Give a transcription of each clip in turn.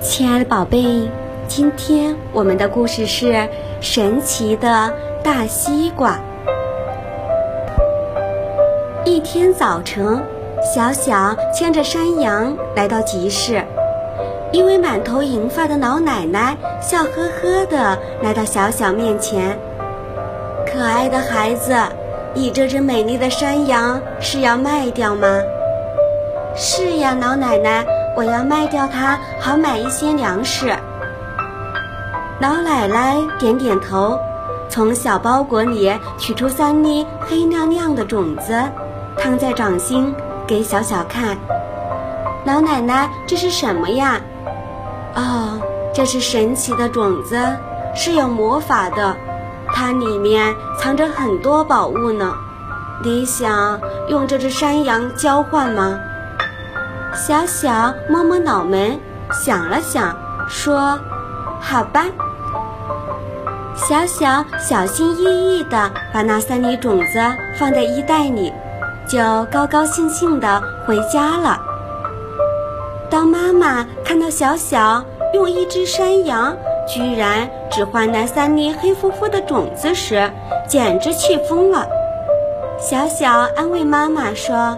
亲爱的宝贝，今天我们的故事是神奇的大西瓜。一天早晨，小小牵着山羊来到集市，一位满头银发的老奶奶笑呵呵地来到小小面前：“可爱的孩子，你这只美丽的山羊是要卖掉吗？”“是呀，老奶奶。”我要卖掉它，好买一些粮食。老奶奶点点头，从小包裹里取出三粒黑亮亮的种子，摊在掌心给小小看。老奶奶，这是什么呀？哦，这是神奇的种子，是有魔法的，它里面藏着很多宝物呢。你想用这只山羊交换吗？小小摸摸脑门，想了想，说：“好吧。”小小小心翼翼地把那三粒种子放在衣袋里，就高高兴兴地回家了。当妈妈看到小小用一只山羊居然只换来三粒黑乎乎的种子时，简直气疯了。小小安慰妈妈说：“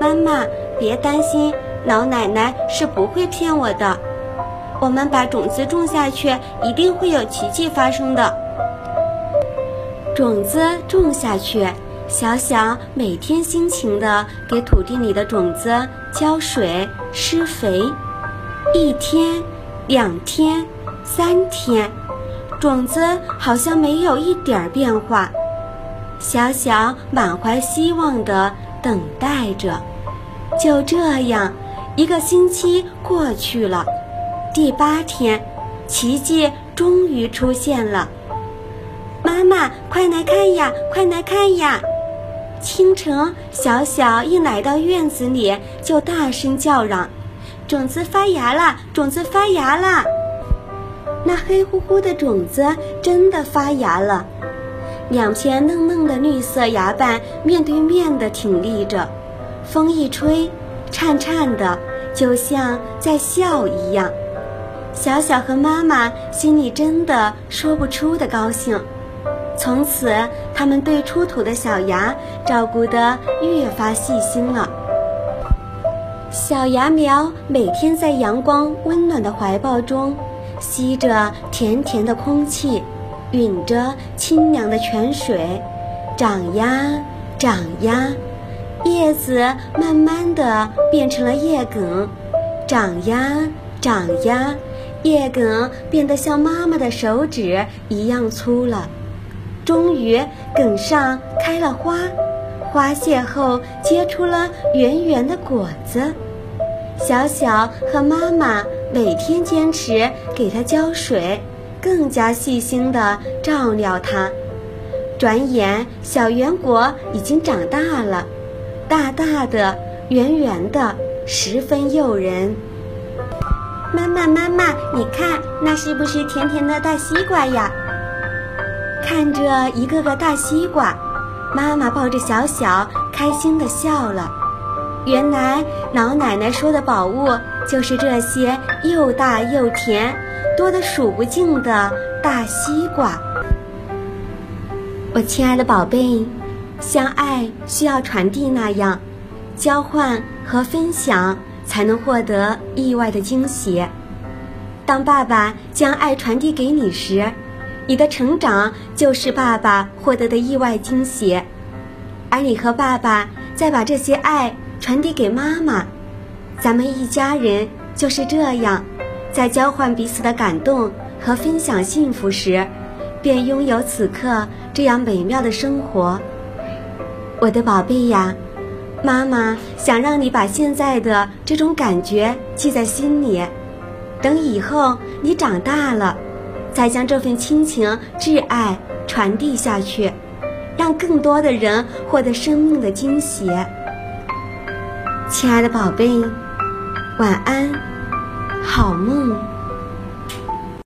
妈妈。”别担心，老奶奶是不会骗我的。我们把种子种下去，一定会有奇迹发生的。种子种下去，小小每天辛勤地给土地里的种子浇水、施肥。一天、两天、三天，种子好像没有一点儿变化。小小满怀希望地等待着。就这样，一个星期过去了。第八天，奇迹终于出现了。妈妈，快来看呀，快来看呀！清晨，小小一来到院子里，就大声叫嚷：“种子发芽了，种子发芽了！”那黑乎乎的种子真的发芽了，两片嫩嫩的绿色芽瓣面对面的挺立着。风一吹，颤颤的，就像在笑一样。小小和妈妈心里真的说不出的高兴。从此，他们对出土的小芽照顾得越发细心了。小芽苗每天在阳光温暖的怀抱中，吸着甜甜的空气，吮着清凉的泉水，长呀长呀。叶子慢慢的变成了叶梗，长呀长呀，叶梗变得像妈妈的手指一样粗了。终于，梗上开了花，花谢后结出了圆圆的果子。小小和妈妈每天坚持给它浇水，更加细心的照料它。转眼，小圆果已经长大了。大大的、圆圆的，十分诱人。妈妈，妈妈，你看，那是不是甜甜的大西瓜呀？看着一个个大西瓜，妈妈抱着小小，开心地笑了。原来老奶奶说的宝物就是这些又大又甜、多得数不尽的大西瓜。我亲爱的宝贝。像爱需要传递那样，交换和分享才能获得意外的惊喜。当爸爸将爱传递给你时，你的成长就是爸爸获得的意外惊喜，而你和爸爸再把这些爱传递给妈妈，咱们一家人就是这样，在交换彼此的感动和分享幸福时，便拥有此刻这样美妙的生活。我的宝贝呀，妈妈想让你把现在的这种感觉记在心里，等以后你长大了，再将这份亲情挚爱传递下去，让更多的人获得生命的惊喜。亲爱的宝贝，晚安，好梦。